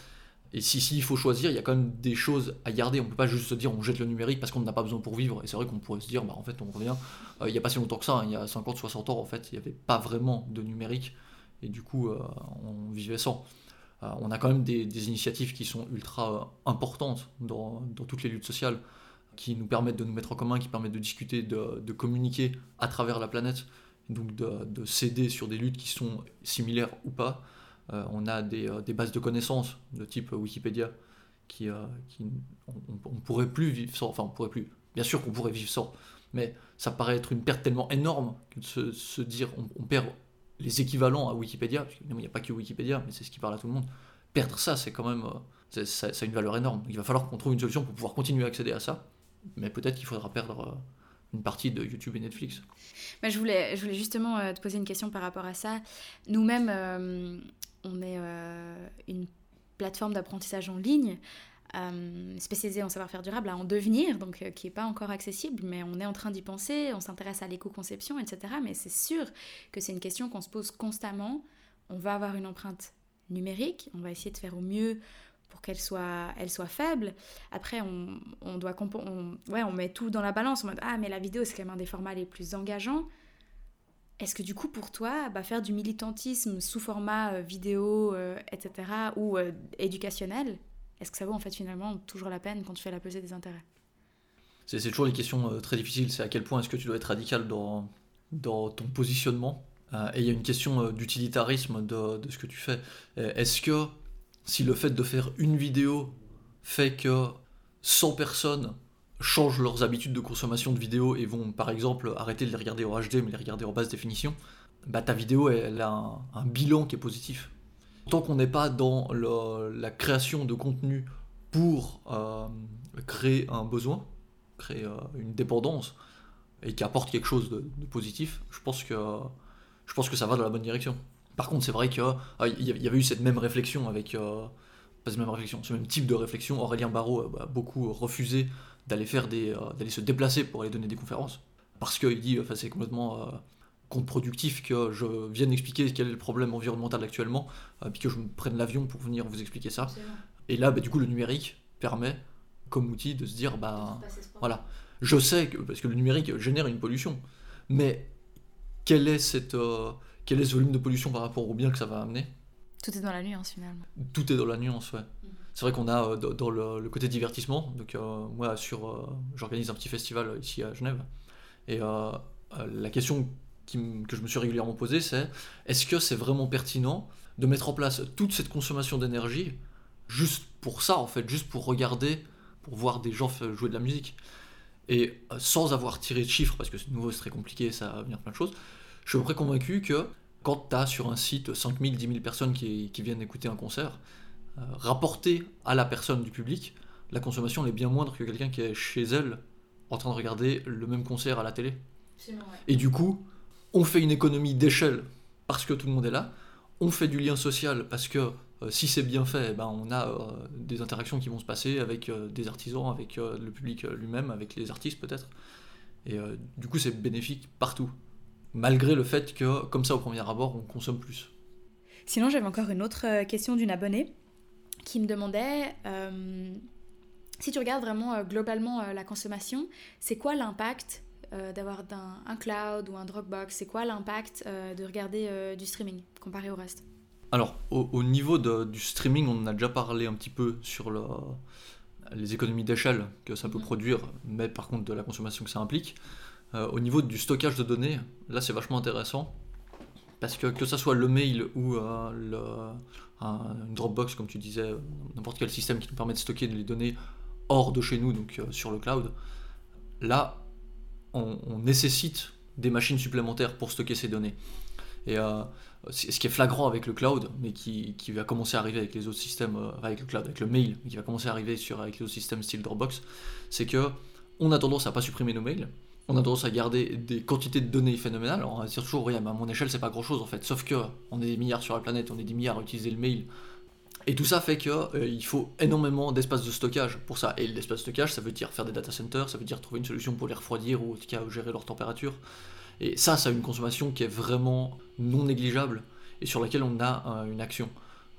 Et si, si il faut choisir, il y a quand même des choses à garder. On peut pas juste se dire on jette le numérique parce qu'on n'a pas besoin pour vivre. Et c'est vrai qu'on pourrait se dire, bah, en fait, on revient. Euh, il n'y a pas si longtemps que ça, hein, il y a 50-60 ans, en fait, il n'y avait pas vraiment de numérique. Et du coup, euh, on vivait sans. Euh, on a quand même des, des initiatives qui sont ultra importantes dans, dans toutes les luttes sociales, qui nous permettent de nous mettre en commun, qui permettent de discuter, de, de communiquer à travers la planète, donc de, de s'aider sur des luttes qui sont similaires ou pas. Euh, on a des, euh, des bases de connaissances de type Wikipédia qui, euh, qui on, on- pourrait plus vivre sans, enfin on pourrait plus, bien sûr qu'on pourrait vivre sans, mais ça paraît être une perte tellement énorme que de se, se dire on, perd les équivalents à Wikipédia, parce qu'il n'y a pas que Wikipédia, mais c'est ce qui parle à tout le monde. Perdre ça, c'est quand même, euh, ça, ça a une valeur énorme. Il va falloir qu'on trouve une solution pour pouvoir continuer à accéder à ça, mais peut-être qu'il faudra perdre euh, une partie de YouTube et Netflix. Bah, je, voulais, je voulais justement euh, te poser une question par rapport à ça. Nous-mêmes, euh, on est euh, une plateforme d'apprentissage en ligne euh, spécialisée en savoir-faire durable à en devenir, donc euh, qui n'est pas encore accessible, mais on est en train d'y penser, on s'intéresse à l'éco-conception, etc. Mais c'est sûr que c'est une question qu'on se pose constamment. On va avoir une empreinte numérique, on va essayer de faire au mieux pour qu'elle soit, elle soit faible. Après, on, on doit on, ouais, on met tout dans la balance en mode Ah, mais la vidéo, c'est quand même un des formats les plus engageants. Est-ce que du coup, pour toi, bah, faire du militantisme sous format euh, vidéo, euh, etc., ou euh, éducationnel, est-ce que ça vaut en fait finalement toujours la peine quand tu fais la pesée des intérêts? C'est toujours les questions euh, très difficiles, c'est à quel point est-ce que tu dois être radical dans, ton positionnement. Et il y a une question d'utilitarisme de, de ce que tu fais. Est-ce que si le fait de faire une vidéo fait que 100 personnes changent leurs habitudes de consommation de vidéos et vont par exemple arrêter de les regarder en HD mais les regarder en basse définition, bah ta vidéo elle a un, bilan qui est positif. Tant qu'on n'est pas dans la création de contenu pour euh, créer un besoin, créer euh, une dépendance et qui apporte quelque chose de, positif, je pense que je pense que ça va dans la bonne direction. Par contre, c'est vrai qu'il y avait eu cette même réflexion avec euh, pas cette même réflexion, ce même type de réflexion. Aurélien Barraud a beaucoup refusé d'aller faire des euh, d'aller se déplacer pour aller donner des conférences parce qu'il dit enfin c'est complètement euh, contre-productif que je vienne expliquer quel est le problème environnemental actuellement euh, puis que je me prenne l'avion pour venir vous expliquer ça. Et là, bah, du coup, le numérique permet, comme outil, de se dire, bah, voilà, je sais que, parce que le numérique génère une pollution, mais quel est, cette, euh, quel est ce volume de pollution par rapport au bien que ça va amener? Tout est dans la nuance finalement. Tout est dans la nuance, ouais. C'est vrai qu'on a euh, dans le, côté divertissement, donc euh, moi, euh, j'organise un petit festival ici à Genève, et la question que je me suis régulièrement posée, c'est est-ce que c'est vraiment pertinent de mettre en place toute cette consommation d'énergie juste pour ça, en fait, juste pour regarder, pour voir des gens jouer de la musique? Et sans avoir tiré de chiffres, parce que c'est nouveau, c'est très compliqué, ça va venir plein de choses, je suis à peu près convaincu que quand tu as sur un site 5000, 10 000 personnes qui viennent écouter un concert, euh, rapporté à la personne du public, la consommation elle est bien moindre que quelqu'un qui est chez elle en train de regarder le même concert à la télé. Et du coup, on fait une économie d'échelle parce que tout le monde est là. On fait du lien social parce que euh, si c'est bien fait, eh ben, on a euh, des interactions qui vont se passer avec euh, des artisans, avec euh, le public lui-même, avec les artistes peut-être. Et euh, du coup, c'est bénéfique partout. Malgré le fait que, comme ça, au premier abord, on consomme plus. Sinon, j'avais encore une autre question d'une abonnée qui me demandait euh, si tu regardes vraiment euh, globalement euh, la consommation, c'est quoi l'impact d'avoir d'un- un cloud ou un Dropbox? C'est quoi l'impact de regarder du streaming comparé au reste? Alors, au, au niveau de- du streaming, on en a déjà parlé un petit peu sur le- les économies d'échelle que ça peut Mhm. produire, mais par contre de la consommation que ça implique. Euh, au niveau du stockage de données, là c'est vachement intéressant, parce que que ça soit le mail ou euh, le- un- une Dropbox, comme tu disais, n'importe quel système qui nous permet de stocker les données hors de chez nous, donc euh, sur le cloud, là on, nécessite des machines supplémentaires pour stocker ces données. Et euh, ce qui est flagrant avec le cloud, mais qui, va commencer à arriver avec les autres systèmes, euh, avec le cloud, avec le mail, qui va commencer à arriver sur, avec les autres systèmes style Dropbox, c'est que on a tendance à pas supprimer nos mails, on a tendance à garder des quantités de données phénoménales. On va dire toujours, oui, à mon échelle, c'est pas grand chose en fait. Sauf que on est des milliards sur la planète, on est des milliards à utiliser le mail. Et tout ça fait qu'il euh, faut énormément d'espace de stockage pour ça. Et l'espace de stockage, ça veut dire faire des data centers, ça veut dire trouver une solution pour les refroidir ou en tout cas gérer leur température. Et ça, ça a une consommation qui est vraiment non négligeable et sur laquelle on a euh, une action.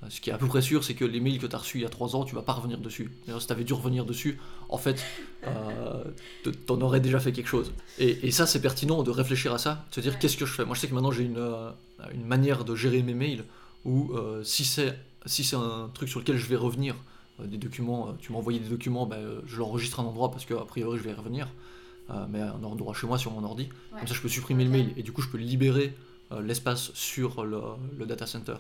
Ce qui est à peu près sûr, c'est que les mails que tu as reçus il y a 3 ans, tu vas pas revenir dessus. Si tu avais dû revenir dessus, en fait, euh, tu en aurais déjà fait quelque chose. Et, ça, c'est pertinent de réfléchir à ça, de se dire qu'est-ce que je fais? Moi, je sais que maintenant, j'ai une, euh, une, manière de gérer mes mails où euh, si c'est si c'est un truc sur lequel je vais revenir, des documents, tu m'as envoyé des documents, ben, je l'enregistre à un endroit parce qu'a priori, je vais y revenir. mais un endroit chez moi sur mon ordi. Comme ça, je peux supprimer le mail et du coup, je peux libérer l'espace sur le, le data center.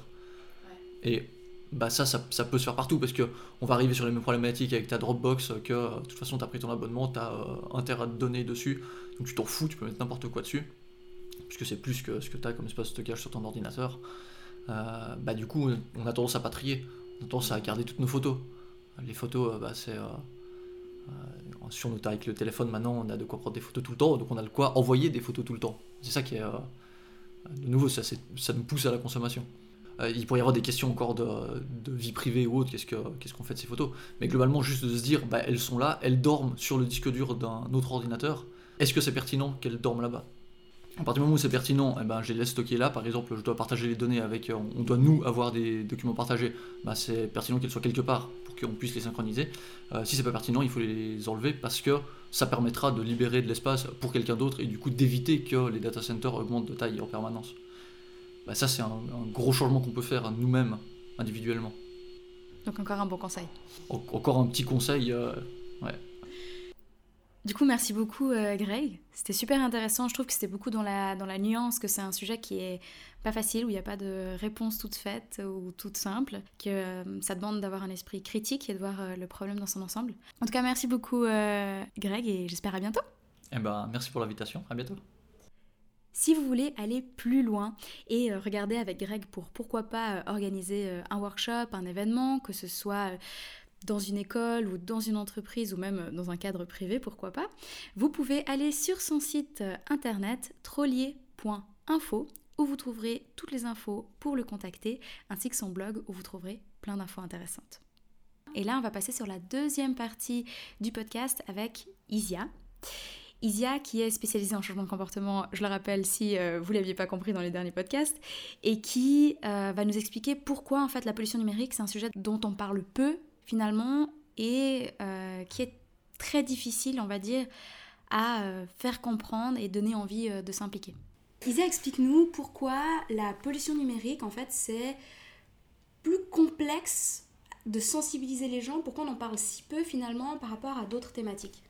Et bah ça, ça, peut se faire partout parce que on va arriver sur les mêmes problématiques avec ta Dropbox que euh, de toute façon tu as pris ton abonnement, tu as euh, intérêt à te donner dessus, donc tu t'en fous, tu peux mettre n'importe quoi dessus, puisque c'est plus que ce que tu as comme espace de stockage sur ton ordinateur. Euh, bah du coup on a tendance à pas trier, on a tendance à garder toutes nos photos. Les photos, bah, c'est... sur notre, avec le téléphone maintenant on a de quoi prendre des photos tout le temps, donc on a de quoi envoyer des photos tout le temps. C'est ça qui est... de nouveau, ça, ça nous pousse à la consommation. Euh, il pourrait y avoir des questions encore de, vie privée ou autre, qu'est-ce qu'on fait de ces photos. Mais globalement, juste de se dire, bah, elles sont là, elles dorment sur le disque dur d'un autre ordinateur. Est-ce que c'est pertinent qu'elles dorment là-bas? À partir du moment où c'est pertinent, eh ben, je les laisse stocker là. Par exemple, je dois partager les données avec. Euh, on doit nous avoir des documents partagés. Bah, c'est pertinent qu'elles soient quelque part pour qu'on puisse les synchroniser. Euh, si c'est pas pertinent, il faut les enlever parce que ça permettra de libérer de l'espace pour quelqu'un d'autre et du coup d'éviter que les data centers augmentent de taille en permanence. Bah, ça c'est un, gros changement qu'on peut faire nous-mêmes, individuellement. Donc encore un bon conseil. encore un petit conseil, euh, ouais. Du coup, merci beaucoup euh, Greg. C'était super intéressant. Je trouve que c'était beaucoup dans la, dans la nuance, que c'est un sujet qui est pas facile, où il n'y a pas de réponse toute faite ou toute simple, que euh, ça demande d'avoir un esprit critique et de voir le problème dans son ensemble. En tout cas, merci beaucoup Greg et j'espère à bientôt. Eh ben, merci pour l'invitation. À bientôt. Si vous voulez aller plus loin et euh, regarder avec Greg pour pourquoi pas euh, organiser euh, un workshop, un événement, que ce soit dans une école ou dans une entreprise ou même dans un cadre privé, pourquoi pas, vous pouvez aller sur son site internet trollier.info où vous trouverez toutes les infos pour le contacter ainsi que son blog où vous trouverez plein d'infos intéressantes. Et là, on va passer sur la deuxième partie du podcast avec Isia. Isia, qui est spécialisée en changement de comportement, je le rappelle si euh, vous ne l'aviez pas compris dans les derniers podcasts, et qui euh, va nous expliquer pourquoi en fait la pollution numérique, c'est un sujet dont on parle peu finalement, et euh, qui est très difficile, on va dire, à faire comprendre et donner envie de s'impliquer. Isia, explique-nous pourquoi la pollution numérique, en fait, c'est plus complexe de sensibiliser les gens, pourquoi on en parle si peu finalement par rapport à d'autres thématiques.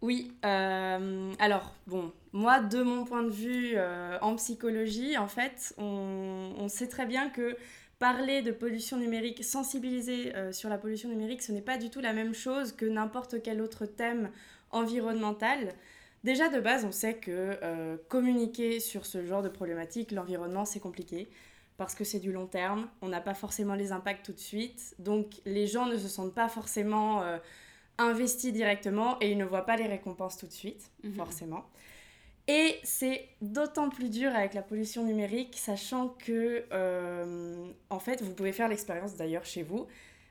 Oui, euh, alors bon, moi de mon point de vue euh, en psychologie, en fait, on, sait très bien que parler de pollution numérique, sensibiliser euh, sur la pollution numérique, ce n'est pas du tout la même chose que n'importe quel autre thème environnemental. Déjà de base, on sait que communiquer sur ce genre de problématique, l'environnement, c'est compliqué parce que c'est du long terme, on n'a pas forcément les impacts tout de suite, donc les gens ne se sentent pas forcément investit directement et il ne voit pas les récompenses tout de suite, mhm. forcément. Et c'est d'autant plus dur avec la pollution numérique, sachant que, euh, en fait, vous pouvez faire l'expérience d'ailleurs chez vous.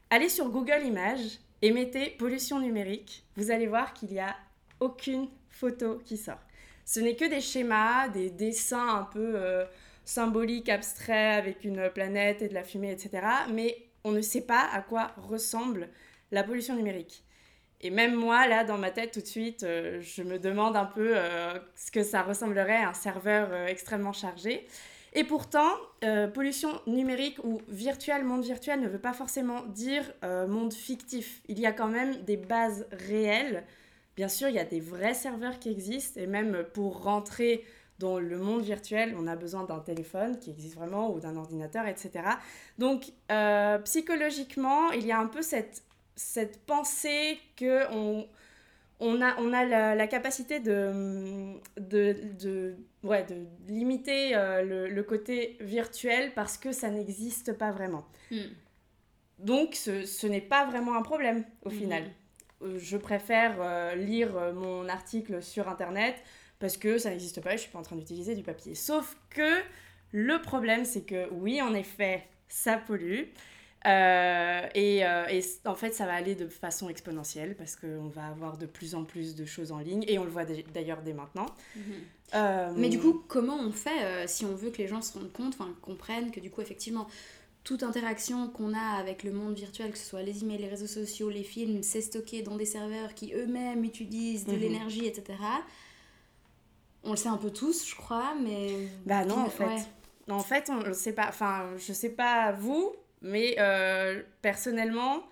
Allez sur Google Images et mettez pollution numérique. Vous allez voir qu'il n'y a aucune photo qui sort. Ce n'est que des schémas, des dessins un peu euh, symboliques, abstraits, avec une planète et de la fumée, etc. Mais on ne sait pas à quoi ressemble la pollution numérique. Et même moi, là, dans ma tête, tout de suite, euh, je me demande un peu euh, ce que ça ressemblerait à un serveur euh, extrêmement chargé. Et pourtant, pollution numérique ou virtuel, monde virtuel ne veut pas forcément dire monde fictif. Il y a quand même des bases réelles. Bien sûr, il y a des vrais serveurs qui existent et même pour rentrer dans le monde virtuel, on a besoin d'un téléphone qui existe vraiment ou d'un ordinateur, etc. Donc, psychologiquement, il y a un peu cette cette pensée que on, on a, on a la, capacité de, de, de, ouais, de limiter euh, le, côté virtuel parce que ça n'existe pas vraiment. Hmm. Donc ce, ce n'est pas vraiment un problème au hmm. final. je préfère lire mon article sur internet parce que ça n'existe pas et je suis pas en train d'utiliser du papier. Sauf que le problème, c'est que oui, en effet, ça pollue. Euh, et, euh, et, en fait, ça va aller de façon exponentielle parce qu'on va avoir de plus en plus de choses en ligne et on le voit d'ailleurs dès maintenant. Mhm. Euh, Mais du coup, comment on fait si on veut que les gens se rendent compte, enfin comprennent que du coup, effectivement, toute interaction qu'on a avec le monde virtuel, que ce soit les emails, les réseaux sociaux, les films, c'est stocké dans des serveurs qui eux-mêmes utilisent de mhm. l'énergie, etc. On le sait un peu tous, je crois, mais. Bah non, en fait. En fait, on ne sait pas. Enfin, je sais pas vous, mais euh, personnellement,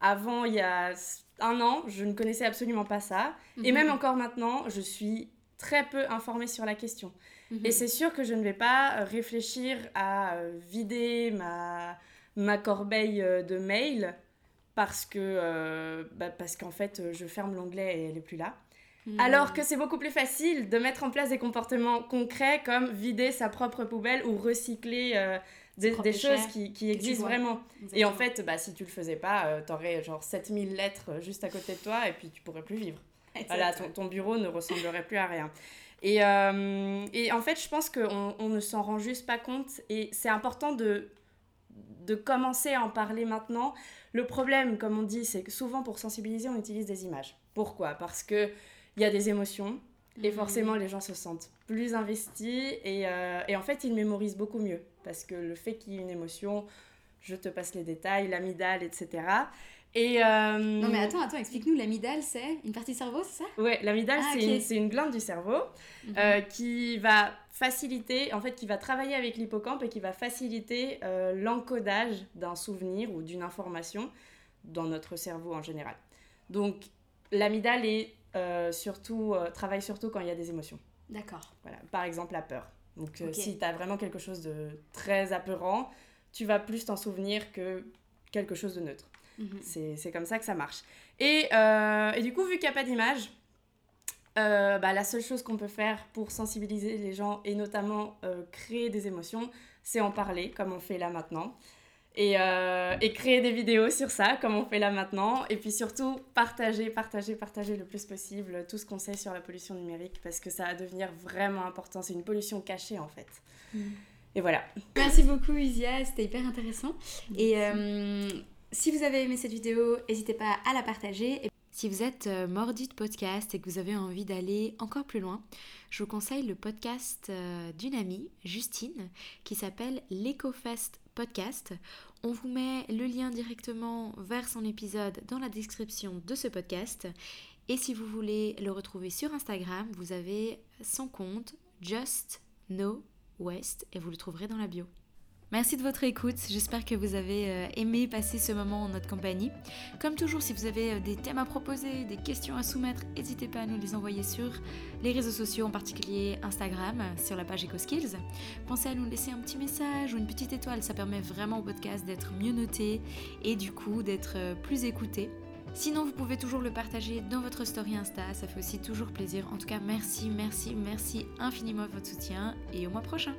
avant, il y a un an, je ne connaissais absolument pas ça. Et mhm. même encore maintenant, je suis très peu informée sur la question. Et mhm. c'est sûr que je ne vais pas réfléchir à euh, vider ma, ma corbeille euh, de mails parce que bah, parce qu'en fait, je ferme l'onglet et elle n'est plus là. Mhm. Alors que c'est beaucoup plus facile de mettre en place des comportements concrets comme vider sa propre poubelle ou recycler des, choses qui, qui existent vraiment. Et en fait, bah, si tu le faisais pas, euh, tu aurais genre 7000 lettres juste à côté de toi et puis tu pourrais plus vivre. Voilà, ton, ton, bureau ne ressemblerait plus à rien. Et, euh, et en fait, je pense qu'on on ne s'en rend juste pas compte et c'est important de, de commencer à en parler maintenant. Le problème, comme on dit, c'est que souvent pour sensibiliser, on utilise des images. Pourquoi? Parce qu'il y a des émotions, et mhm. forcément, les gens se sentent plus investis et, euh, et, en fait, ils mémorisent beaucoup mieux. Parce que le fait qu'il y ait une émotion, je te passe les détails, l'amidale, etc. Et euh, Non mais attends, attends, explique-nous, l'amidale c'est une partie du cerveau, c'est ça? Ouais, l'amidale ah, c'est une, glande du cerveau mhm. euh, qui va faciliter, en fait qui va travailler avec l'hippocampe et qui va faciliter l'encodage d'un souvenir ou d'une information dans notre cerveau en général. Donc l'amidale est euh, surtout, euh, travaille surtout quand il y a des émotions. D'accord. Voilà. Par exemple, la peur. Donc, euh, si tu as vraiment quelque chose de très apeurant, tu vas plus t'en souvenir que quelque chose de neutre. Mhm. C'est comme ça que ça marche. Et, et du coup, vu qu'il n'y a pas d'image, bah, la seule chose qu'on peut faire pour sensibiliser les gens et notamment créer des émotions, c'est en parler, comme on fait là maintenant. Euh, et, créer des vidéos sur ça, comme on fait là maintenant. Et puis surtout, partager, partager, partager le plus possible tout ce qu'on sait sur la pollution numérique, parce que ça va devenir vraiment important. C'est une pollution cachée, en fait. Mm. Et voilà. Merci beaucoup, Isia. C'était hyper intéressant. Et euh, si vous avez aimé cette vidéo, n'hésitez pas à la partager. Si vous êtes euh, mordi de podcast et que vous avez envie d'aller encore plus loin, je vous conseille le podcast d'une amie, Justine, qui s'appelle l'EcoFest podcast. On vous met le lien directement vers son épisode dans la description de ce podcast. Et si vous voulez le retrouver sur Instagram, vous avez son compte Just Know West et vous le trouverez dans la bio. Merci de votre écoute, j'espère que vous avez euh, aimé passer ce moment en notre compagnie. Comme toujours, si vous avez euh, des thèmes à proposer, des questions à soumettre, n'hésitez pas à nous les envoyer sur les réseaux sociaux, en particulier Instagram, sur la page EcoSkills. Pensez à nous laisser un petit message ou une petite étoile, ça permet vraiment au podcast d'être mieux noté et du coup d'être euh, plus écouté. Sinon, vous pouvez toujours le partager dans votre story Insta, ça fait aussi toujours plaisir. En tout cas, merci, merci, merci infiniment de votre soutien et au mois prochain.